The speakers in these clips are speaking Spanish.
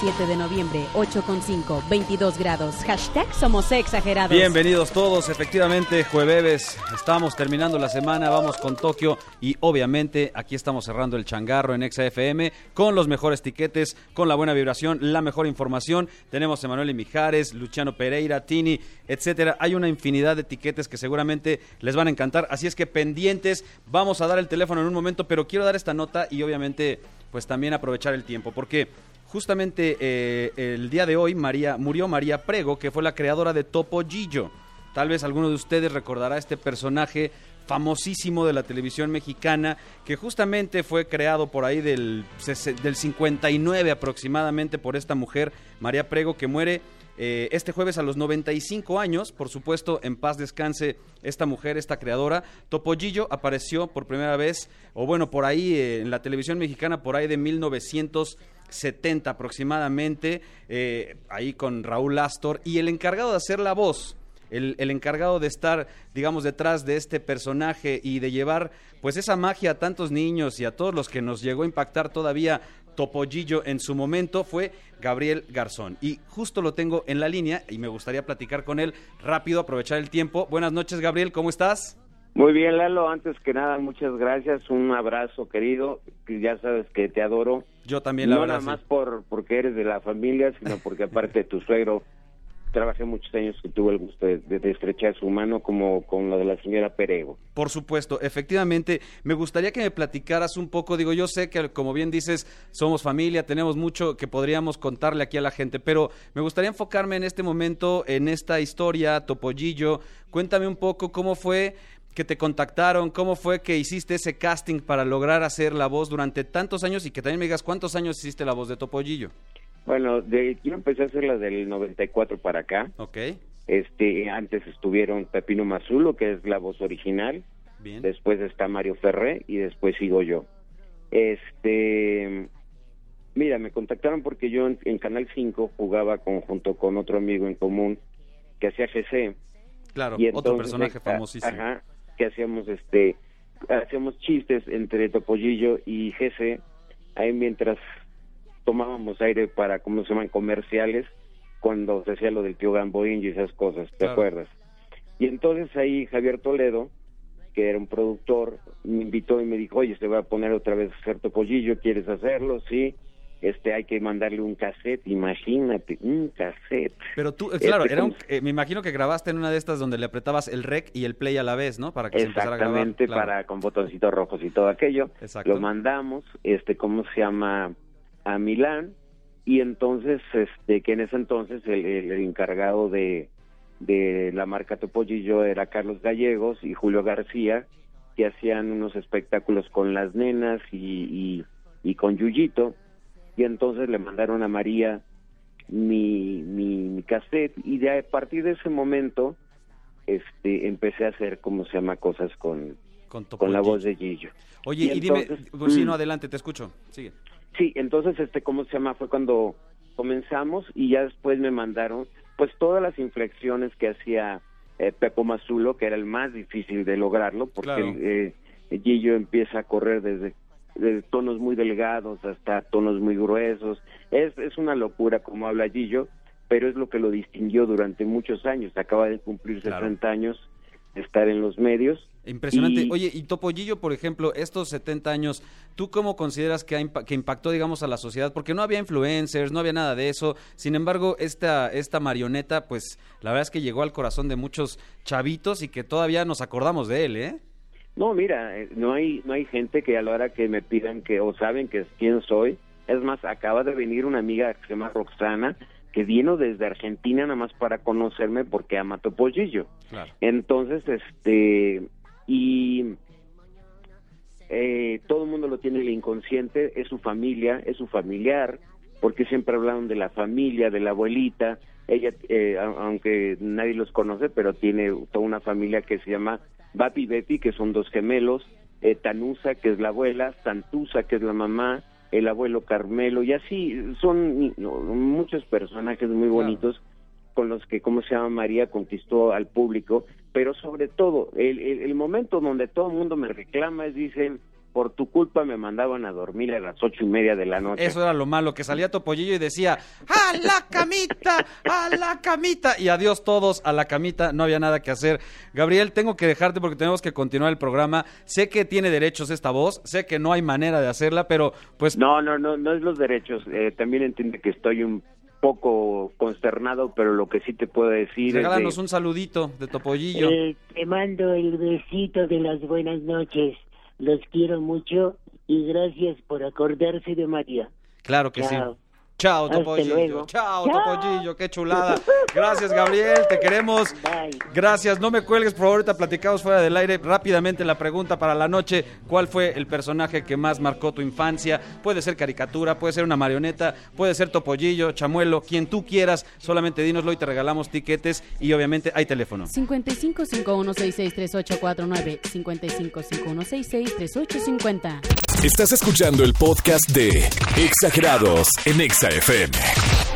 7 de noviembre, 8.5, 22 grados. Hashtag somos exagerados. Bienvenidos todos, efectivamente, jueves, estamos terminando la semana, vamos con Tokio y obviamente aquí estamos cerrando el changarro en Exa FM con los mejores tiquetes, con la buena vibración, la mejor información. Tenemos a Emanuel Mijares, Luciano Pereira, Tini, etcétera. Hay una infinidad de tiquetes que seguramente les van a encantar, así es que pendientes, vamos a dar el teléfono en un momento, pero quiero dar esta nota y obviamente pues también aprovechar el tiempo, porque justamente eh, el día de hoy María, murió María Prego, que fue la creadora de Topo. Tal vez alguno de ustedes recordará este personaje famosísimo de la televisión mexicana, que justamente fue creado por ahí del, ses- del 59 aproximadamente por esta mujer, María Prego, que muere eh, este jueves a los 95 años, por supuesto, en paz descanse esta mujer, esta creadora. Topollillo apareció por primera vez, o bueno, por ahí eh, en la televisión mexicana, por ahí de 1970 aproximadamente, eh, ahí con Raúl Astor, y el encargado de hacer la voz el, el encargado de estar, digamos, detrás de este personaje y de llevar, pues, esa magia a tantos niños y a todos los que nos llegó a impactar todavía Topollillo en su momento fue Gabriel Garzón. Y justo lo tengo en la línea y me gustaría platicar con él rápido, aprovechar el tiempo. Buenas noches, Gabriel, ¿cómo estás? Muy bien, Lalo. Antes que nada, muchas gracias. Un abrazo, querido. que Ya sabes que te adoro. Yo también, la no verdad. nada más por porque eres de la familia, sino porque aparte de tu suegro, trabajé muchos años que tuve el gusto de, estrechar su mano como con lo de la señora Perego. Por supuesto, efectivamente, me gustaría que me platicaras un poco, digo, yo sé que como bien dices, somos familia, tenemos mucho que podríamos contarle aquí a la gente, pero me gustaría enfocarme en este momento, en esta historia, Topollillo, cuéntame un poco cómo fue que te contactaron, cómo fue que hiciste ese casting para lograr hacer la voz durante tantos años y que también me digas cuántos años hiciste la voz de Topollillo. Bueno, de, yo empecé a hacer la del 94 para acá. Ok, Este, antes estuvieron Pepino Mazulo, que es la voz original. bien. después está Mario Ferré y después sigo yo. Este, mira, me contactaron porque yo en, en Canal 5 jugaba con, junto con otro amigo en común que hacía GC. Claro, y otro personaje famosísimo. Ajá, que hacíamos este, hacíamos chistes entre Topollillo y GC, ahí mientras tomábamos aire para, ¿cómo se llaman? Comerciales, cuando se hacía lo del tío Gamboín y esas cosas, ¿te Claro. acuerdas? Y entonces ahí Javier Toledo, que era un productor, me invitó y me dijo, oye, se va a poner otra vez a hacer Topollillo, ¿quieres hacerlo? Sí. Este, hay que mandarle un cassette, imagínate, un cassette. Pero tú, eh, claro, Este, era un- eh, me imagino que grabaste en una de estas donde le apretabas el rec y el play a la vez, ¿no? Para que se empezara a grabar. Exactamente, claro. para con botoncitos rojos y todo aquello. Exacto. Lo mandamos, este, ¿cómo se llama? A Milán. Y entonces, este, que en ese entonces el, el- el encargado de, de la marca Topollillo era Carlos Gallegos y Julio García, que hacían unos espectáculos con las nenas y, y, y con Yuyito. Y entonces le mandaron a María mi, mi, mi cassette y de a partir de ese momento este empecé a hacer cómo se llama cosas con, Con, con la voz de Gillo. Oye, y, Y dime, pues sí, mm. no, adelante, te escucho. Sigue. Sí, entonces este cómo se llama fue cuando comenzamos y ya después me mandaron pues todas las inflexiones que hacía eh, Pepo Mazulo, que era el más difícil de lograrlo porque Claro. eh, Gillo empieza a correr desde, desde tonos muy delgados hasta tonos muy gruesos. Es es una locura como habla Gillo, pero es lo que lo distinguió durante muchos años. Acaba de cumplir Claro. 60 años de estar en los medios Impresionante. Y- Oye, y Topollillo, por ejemplo, estos 70 años, ¿tú cómo consideras que, ha que impactó, digamos, a la sociedad? Porque no había influencers, no había nada de eso. Sin embargo, esta, esta marioneta, pues, la verdad es que llegó al corazón de muchos chavitos y que todavía nos acordamos de él, ¿eh? No, mira, eh, no hay no hay gente que a la hora que me pidan que o saben que es quién soy. Es más, acaba de venir una amiga que se llama Roxana que vino desde Argentina nada más para conocerme porque ama Topollillo. Claro. Entonces, este y eh, todo el mundo lo tiene en el inconsciente, es su familia, es su familiar, porque siempre hablaron de la familia, de la abuelita. Ella, eh, aunque nadie los conoce, pero tiene toda una familia que se llama Bapi y Betty, que son dos gemelos. eh, Tanusa, que es la abuela, Santusa, que es la mamá, el abuelo Carmelo, y así son no, muchos personajes muy bonitos con los que, ¿cómo se llama? María conquistó al público, pero sobre todo, el, el, el momento donde todo el mundo me reclama es, dicen, por tu culpa me mandaban a dormir a las ocho y media de la noche. Eso era lo malo, que salía Topollillo y decía, ¡a la camita! ¡a la camita! Y adiós todos a la camita, no había nada que hacer. Gabriel, tengo que dejarte porque tenemos que continuar el programa. Sé que tiene derechos esta voz, sé que no hay manera de hacerla, pero pues... No, no, no, no es los derechos. Eh, también entiende que estoy un poco consternado, pero lo que sí te puedo decir Regálanos es de- un saludito de Topollillo. Eh, te mando el besito de las buenas noches. Los quiero mucho y gracias por acordarse de María. Claro que sí. Chao. Hasta Topollillo. luego. Chao, Chao. Topollillo. Qué chulada. Gracias, Gabriel. Te queremos. Bye. Gracias. No me cuelgues, por favor. Ahorita platicamos fuera del aire. Rápidamente la pregunta para la noche. ¿Cuál fue el personaje que más marcó tu infancia? Puede ser caricatura, puede ser una marioneta, puede ser Topollillo, Chamuelo, quien tú quieras. Solamente dínoslo y te regalamos tiquetes y obviamente hay teléfono. 5551663849, 5551663850. Estás escuchando el podcast de Exagerados en Exa FM.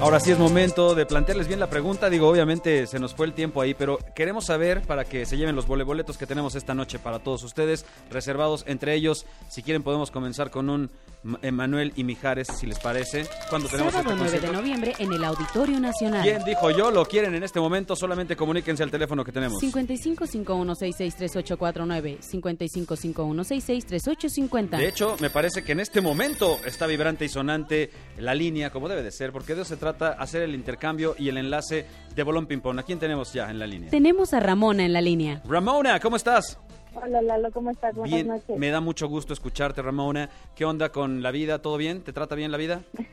Ahora sí es momento de plantearles bien la pregunta. Digo, obviamente se nos fue el tiempo ahí, pero queremos saber para que se lleven los voleboletos que tenemos esta noche para todos ustedes, reservados entre ellos. Si quieren podemos comenzar con un Emanuel y Mijares, si les parece. Cuando tenemos Sábado este 9 de noviembre en el Auditorio Nacional. ¿Quién dijo yo? Lo quieren en este momento, solamente comuníquense al teléfono que tenemos. 5551663849, 5551663850. De hecho, me parece que en este momento está vibrante y sonante la línea, como debe de ser, porque de eso se trata, hacer el intercambio y el enlace de Bolón Ping Pong. ¿A quién tenemos ya en la línea? Tenemos a Ramona en la línea. Ramona, ¿cómo estás? Hola Lalo, ¿cómo estás? Buenas Bien, noches. me da mucho gusto escucharte, Ramona. ¿Qué onda con la vida? ¿Todo bien? ¿Te trata bien la vida?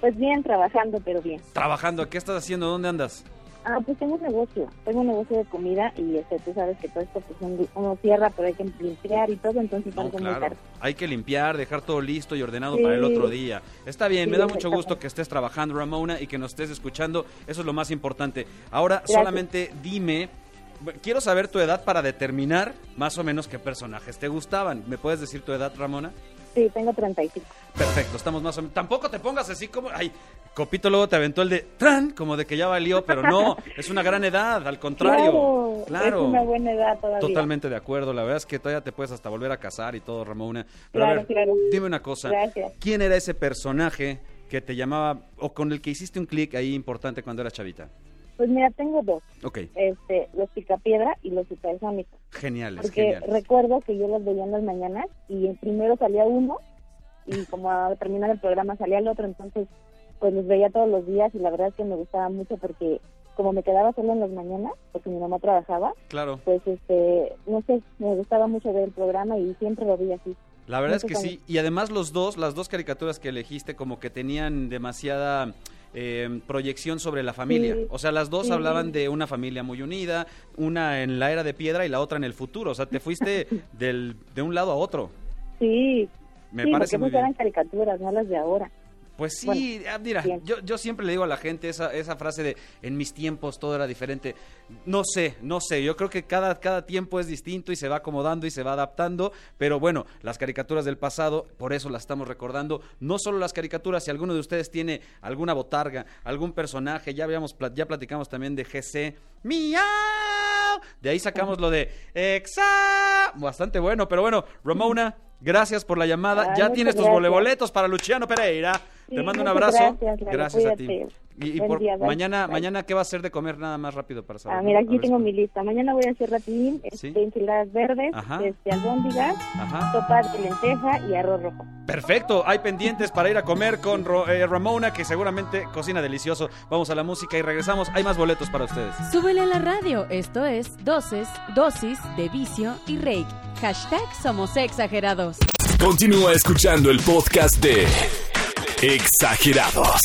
Pues bien, trabajando, pero bien. Trabajando, ¿qué estás haciendo? ¿Dónde andas? Ah, pues tengo un negocio, tengo un negocio de comida y este, tú sabes que todo esto pues un- uno cierra, pero hay que limpiar y todo, entonces No, claro. Hay que limpiar, dejar todo listo y ordenado Sí. para el otro día. Está bien, Sí, me da mucho gusto que estés trabajando, Ramona, y que nos estés escuchando. Eso es lo más importante. Ahora, Gracias. solamente dime, quiero saber tu edad para determinar más o menos qué personajes te gustaban. ¿Me puedes decir tu edad, Ramona? Sí, tengo 35. Perfecto, estamos más o menos. Tampoco te pongas así como. Ay, Copito luego te aventó el de Tran, como de que ya valió, pero no, es una gran edad, al contrario. Claro, es una buena edad todavía. Totalmente de acuerdo, la verdad es que todavía te puedes hasta volver a casar y todo, Ramona. Pero a Claro, ver, claro. dime una cosa. Gracias. ¿Quién era ese personaje que te llamaba o con el que hiciste un clic ahí importante cuando eras chavita? Pues mira, tengo dos, Ok, este, los picapiedra y los supersónicos. geniales, Porque geniales. recuerdo que yo los veía en las mañanas y el primero salía uno y como al terminar el programa salía el otro, entonces pues los veía todos los días y la verdad es que me gustaba mucho porque como me quedaba solo en las mañanas, porque mi mamá trabajaba, Claro, pues este, no sé, me gustaba mucho ver el programa y siempre lo vi así. la verdad es que sí. Y además los dos, las dos caricaturas que elegiste como que tenían demasiada eh, proyección sobre la familia. Sí. O sea, las dos Sí. hablaban de una familia muy unida, una en la era de piedra y la otra en el futuro. O sea, te fuiste del, de un lado a otro. Sí, Me sí, parece porque muy esas eran caricaturas, no las de ahora. Pues sí, Bueno, ah, mira, bien. yo, yo siempre le digo a la gente esa, esa frase de en mis tiempos todo era diferente. No sé, no sé, yo creo que cada, cada tiempo es distinto y se va acomodando y se va adaptando, pero bueno, las caricaturas del pasado, por eso las estamos recordando. No solo las caricaturas, si alguno de ustedes tiene alguna botarga, algún personaje, ya, habíamos, ya platicamos también de GC, ¡Miau! De ahí sacamos lo de Exa, bastante bueno, pero bueno, Ramona, gracias por la llamada. Ay, ya tienes tus gracias. boletos para Luciano Pereira. Sí, Te mando un abrazo. gracias, Lalo, a ti. Y, por día, mañana, Bye. mañana qué va a hacer de comer nada más rápido para saber. Ah, mira, aquí tengo si- mi lista. Mañana voy a hacer rapidín, Sí. este, enchiladas verdes, Ajá. este, albóndigas, Ajá. sopas de lenteja y arroz rojo. Perfecto, hay pendientes para ir a comer con Ro- eh, Ramona, que seguramente cocina delicioso. Vamos a la música y regresamos. Hay más boletos para ustedes. Súbele a la radio, esto es Dosis, Dosis de Vicio y Reik. Hashtag Somos Exagerados. Continúa escuchando el podcast de Exagerados.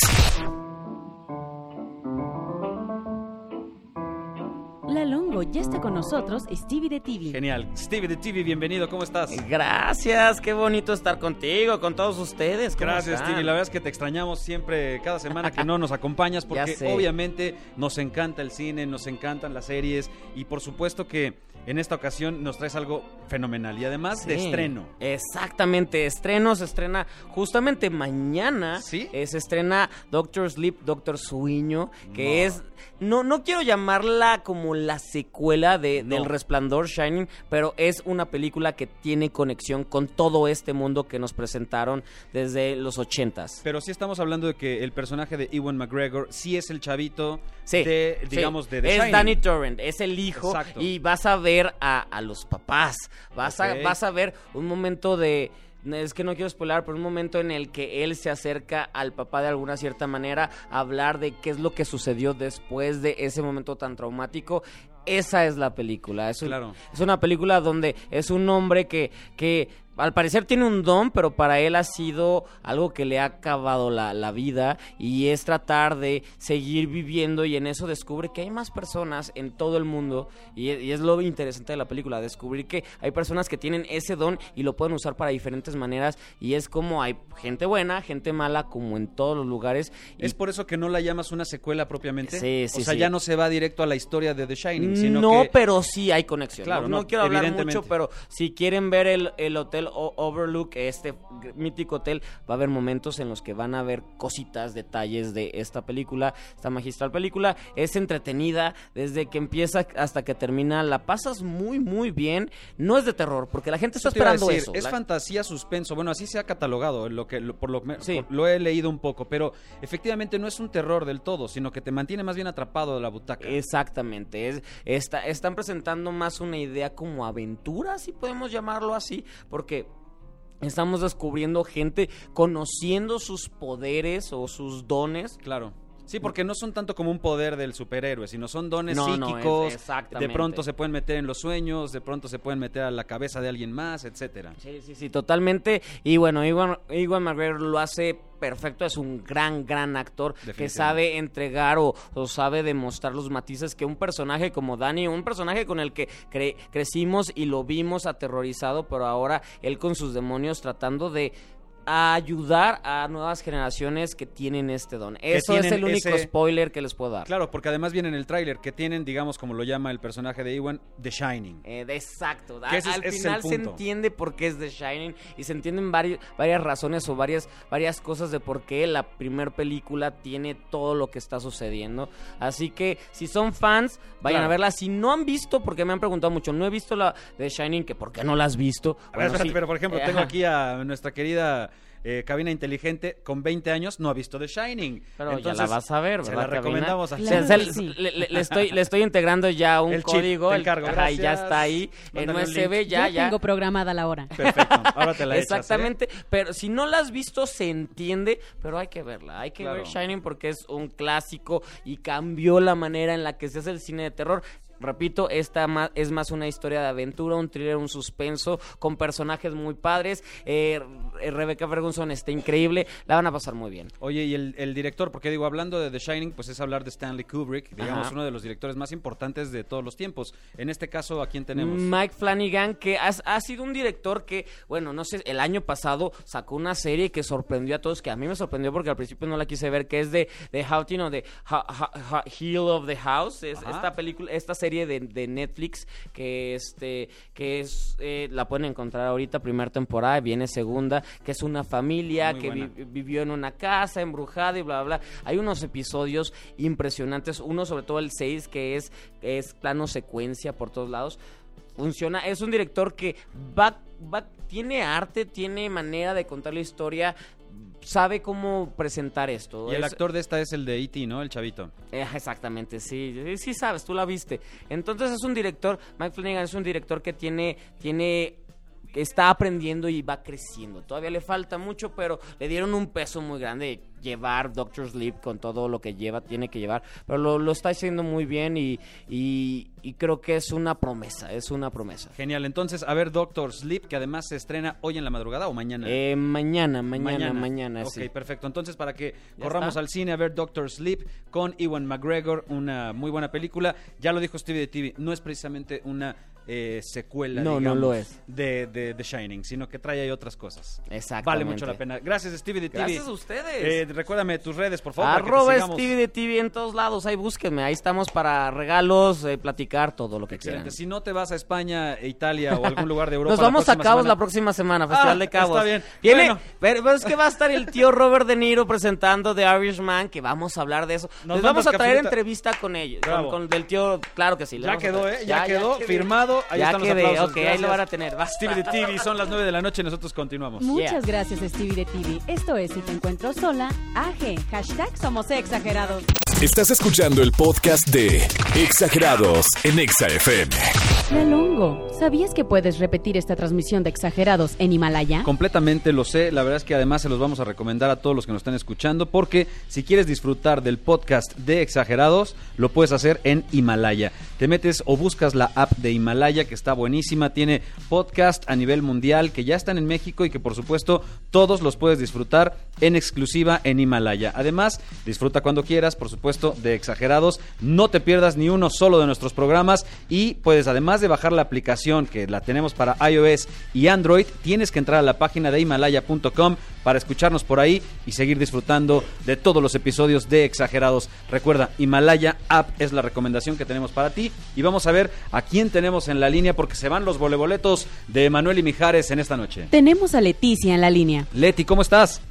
La Longo ya está con nosotros, Stevie de TV. Genial. Stevie de TV, bienvenido, ¿cómo estás? Gracias, qué bonito estar contigo, con todos ustedes. ¿cómo Gracias, están? Stevie. La verdad es que te extrañamos siempre, cada semana que no nos acompañas, porque obviamente nos encanta el cine, nos encantan las series y por supuesto que en esta ocasión nos traes algo fenomenal y además de estreno. Exactamente, estreno se estrena justamente mañana. ¿Sí? eh, se estrena Doctor Sleep, Doctor Sueño, que es no no quiero llamarla como la secuela de No. del Resplandor Shining, pero es una película que tiene conexión con todo este mundo que nos presentaron desde los ochentas. Pero sí estamos hablando de que el personaje de Ewan McGregor sí es el chavito Sí, de, digamos, de The Es Shining. Danny Torrent, es el hijo Exacto. y vas a ver a, a los papás, vas, a, vas a ver un momento de... Es que no quiero spoiler, pero un momento en el que él se acerca al papá de alguna cierta manera a hablar de qué es lo que sucedió después de ese momento tan traumático. Esa es la película. Es, un- Claro. es una película donde es un hombre que, que al parecer tiene un don, pero para él ha sido algo que le ha acabado la, la vida y es tratar de seguir viviendo y en eso descubre que hay más personas en todo el mundo y, e- y es lo interesante de la película, descubrir que hay personas que tienen ese don y lo pueden usar para diferentes maneras y es como hay gente buena, gente mala como en todos los lugares. Y Es por eso que no la llamas una secuela propiamente. Sí, sí, O sea, sí. ya no se va directo a la historia de The Shining, sino no, que pero sí hay conexión. Claro, no, no no, quiero hablar mucho, pero si quieren ver el, el hotel Overlook, este mítico hotel, va a haber momentos en los que van a ver cositas, detalles de esta película, esta magistral película. Es entretenida desde que empieza hasta que termina. La pasas muy, muy bien. No es de terror, porque la gente está esperando decir, eso. Es La- fantasía suspenso. Bueno, así se ha catalogado, lo que, lo- por lo, Sí. por- lo he leído un poco, pero efectivamente no es un terror del todo, sino que te mantiene más bien atrapado de la butaca. Exactamente, es, está, están presentando más una idea como aventura, si podemos llamarlo así, porque estamos descubriendo gente conociendo sus poderes o sus dones. Claro. Sí, porque no son tanto como un poder del superhéroe, sino son dones No, no, es- psíquicos. exactamente. de pronto se pueden meter en los sueños, de pronto se pueden meter a la cabeza de alguien más, etcétera. Sí, sí, sí, totalmente. Y bueno, Iwan, Iwan McGregor lo hace perfecto, es un gran, gran actor que sabe entregar o, o sabe demostrar los matices que un personaje como Danny, un personaje con el que cre- crecimos y lo vimos aterrorizado, pero ahora él con sus demonios tratando de ayudar a nuevas generaciones que tienen este don. Eso es el único ese- spoiler que les puedo dar. Claro, porque además viene en el tráiler que tienen, digamos, como lo llama el personaje de Ewan, The Shining. Eh, de- exacto. A- es- Al es final se entiende por qué es The Shining y se entienden vari- varias razones o varias, varias cosas de por qué la primer película tiene todo lo que está sucediendo. Así que si son fans, vayan Claro. a verla. Si no han visto, porque me han preguntado mucho, no he visto la The Shining, que por qué no la has visto. A ver, Bueno, espérate, sí. pero por ejemplo, Eh, tengo aquí a nuestra querida eh, cabina inteligente con 20 años, no ha visto The Shining. Pero ya Entonces, la vas a ver, Se ¿verdad, la Cabina? recomendamos a Se- Claro se- sí. le, le- le estoy, le estoy integrando ya un El chip, código. te el- ajá, y ya está ahí en Mándame un USB, ya, Yo ya. tengo programada la hora. Perfecto, ahora te la echas, ¿eh? Exactamente, pero si no la has visto se entiende, pero hay que verla, hay que Claro. ver Shining porque es un clásico y cambió la manera en la que se hace el cine de terror. Repito, esta es más una historia de aventura, un thriller, un suspenso, con personajes muy padres. Eh, Re- Rebecca Ferguson está increíble, la van a pasar muy bien. Oye, y el, el director, porque digo, hablando de The Shining, pues es hablar de Stanley Kubrick, digamos, Ajá. uno de los directores más importantes de todos los tiempos. En este caso, ¿a quién tenemos? Mike Flanagan, que ha, ha sido un director que, bueno, no sé, el año pasado sacó una serie que sorprendió a todos, que a mí me sorprendió porque al principio no la quise ver, que es de, de o de Ha- Ha- Ha- Hill of the House. Es esta película, esta serie de, de Netflix que este, que es, eh, la pueden encontrar ahorita, primera temporada, viene segunda, que es una familia Muy que vi- vivió en una casa embrujada y bla, bla, bla. Hay unos episodios impresionantes, uno sobre todo el 6, que es, es plano secuencia por todos lados. Funciona, es un director que va, va, tiene arte, tiene manera de contar la historia, sabe cómo presentar esto. Y el Es- actor de esta es el de E.T., ¿no? El chavito. eh, exactamente, sí, sí, sabes, tú la viste. Entonces es un director, Mike Flanagan es un director que tiene, tiene, está aprendiendo y va creciendo. Todavía le falta mucho, pero le dieron un peso muy grande llevar Doctor Sleep con todo lo que lleva, tiene que llevar, pero lo, lo está haciendo muy bien y, y, y creo que es una promesa, es una promesa. Genial. Entonces, a ver, Doctor Sleep, que además se estrena hoy en la madrugada o mañana. Eh, mañana, mañana, mañana, Ok, sí. perfecto. Entonces, para que ¿Ya corramos está? al cine a ver Doctor Sleep con Ewan McGregor, una muy buena película. Ya lo dijo Stevie de TV, no es precisamente una eh, secuela, No, no lo es. De, de The Shining, sino que trae ahí otras cosas. Exactamente. Vale mucho la pena. Gracias, Stevie de TV. Gracias a ustedes. Eh, recuérdame tus redes, por favor. Arroba. Stevie de TV en todos lados, ahí búsquenme, ahí estamos para regalos, eh, platicar, todo lo que quieran. Excelente. Si no te vas a España, e Italia o algún lugar de Europa. Nos la vamos a Cabos semana- la próxima semana, Festival Ah, de Cabos. está bien. Viene, Bueno. pero, pero es que va a estar el tío Robert De Niro presentando The Irishman, que vamos a hablar de eso. Nos Les vamos a traer entrevista con ellos, con, del tío, claro que sí. le Ya quedó. ¿eh? Ya, quedó, firmado. Ahí Ya están los quedé, aplausos. ok, ahí lo van a tener. basta. Stevie de TV, son las 9 de la noche, nosotros continuamos. Muchas Yeah. gracias, Stevie de TV. Esto es Si te encuentro sola, AG. Hashtag Somos Exagerados. Estás escuchando el podcast de Exagerados en Exa FM. Lelongo, ¿sabías que puedes repetir esta transmisión de Exagerados en Himalaya? Completamente lo sé, la verdad es que además se los vamos a recomendar a todos los que nos están escuchando porque si quieres disfrutar del podcast de Exagerados, lo puedes hacer en Himalaya. Te metes o buscas la app de Himalaya que está buenísima, tiene podcast a nivel mundial que ya están en México y que por supuesto todos los puedes disfrutar en exclusiva en Himalaya. Además, disfruta cuando quieras, por supuesto, de Exagerados, no te pierdas ni uno solo de nuestros programas y puedes además de bajar la aplicación que la tenemos para iOS y Android, tienes que entrar a la página de himalaya.com para escucharnos por ahí y seguir disfrutando de todos los episodios de Exagerados. Recuerda, Himalaya App es la recomendación que tenemos para ti y vamos a ver a quién tenemos en la línea porque se van los voleboletos de Manuel y Mijares en esta noche. Tenemos a Leticia en la línea. Leti, ¿cómo estás?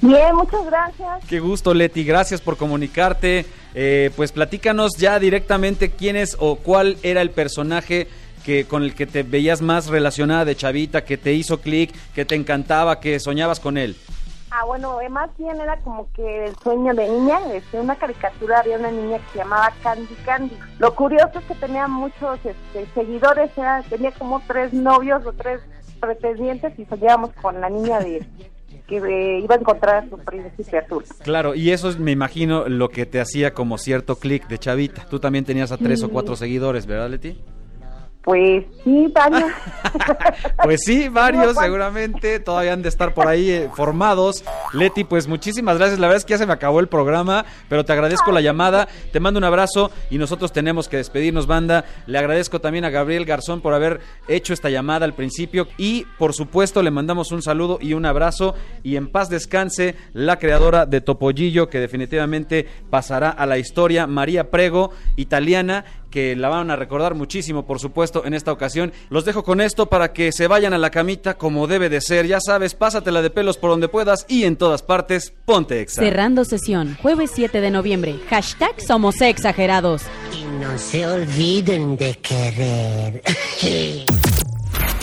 Bien, muchas gracias. Qué gusto, Leti. Gracias por comunicarte. Eh, pues platícanos ya directamente quién es o cuál era el personaje que con el que te veías más relacionada de chavita, que te hizo clic, que te encantaba, que soñabas con él. Ah, bueno, más bien era como que el sueño de niña, este, una caricatura, había una niña que se llamaba Candy Candy. Lo curioso es que tenía muchos este, seguidores, era, tenía como tres novios o tres pretendientes y soñábamos con la niña de que eh, iba a encontrar a su príncipe azul. Claro, y eso es, me imagino, lo que te hacía como cierto clic de chavita. Tú también tenías a tres o cuatro seguidores, ¿verdad, Leti? Pues sí, Tania. Pues sí, varios seguramente todavía han de estar por ahí eh, formados. Leti, pues muchísimas gracias. La verdad es que ya se me acabó el programa, pero te agradezco la llamada. Te mando un abrazo y nosotros tenemos que despedirnos, banda. Le agradezco también a Gabriel Garzón por haber hecho esta llamada al principio y, por supuesto, le mandamos un saludo y un abrazo. Y en paz descanse la creadora de Topollillo, que definitivamente pasará a la historia, María Prego, italiana que la van a recordar muchísimo, por supuesto, en esta ocasión. Los dejo con esto para que se vayan a la camita como debe de ser. Ya sabes, pásatela de pelos por donde puedas y en todas partes, ponte exa. Cerrando sesión, jueves 7 de noviembre. Hashtag Somos Exagerados. Y no se olviden de querer.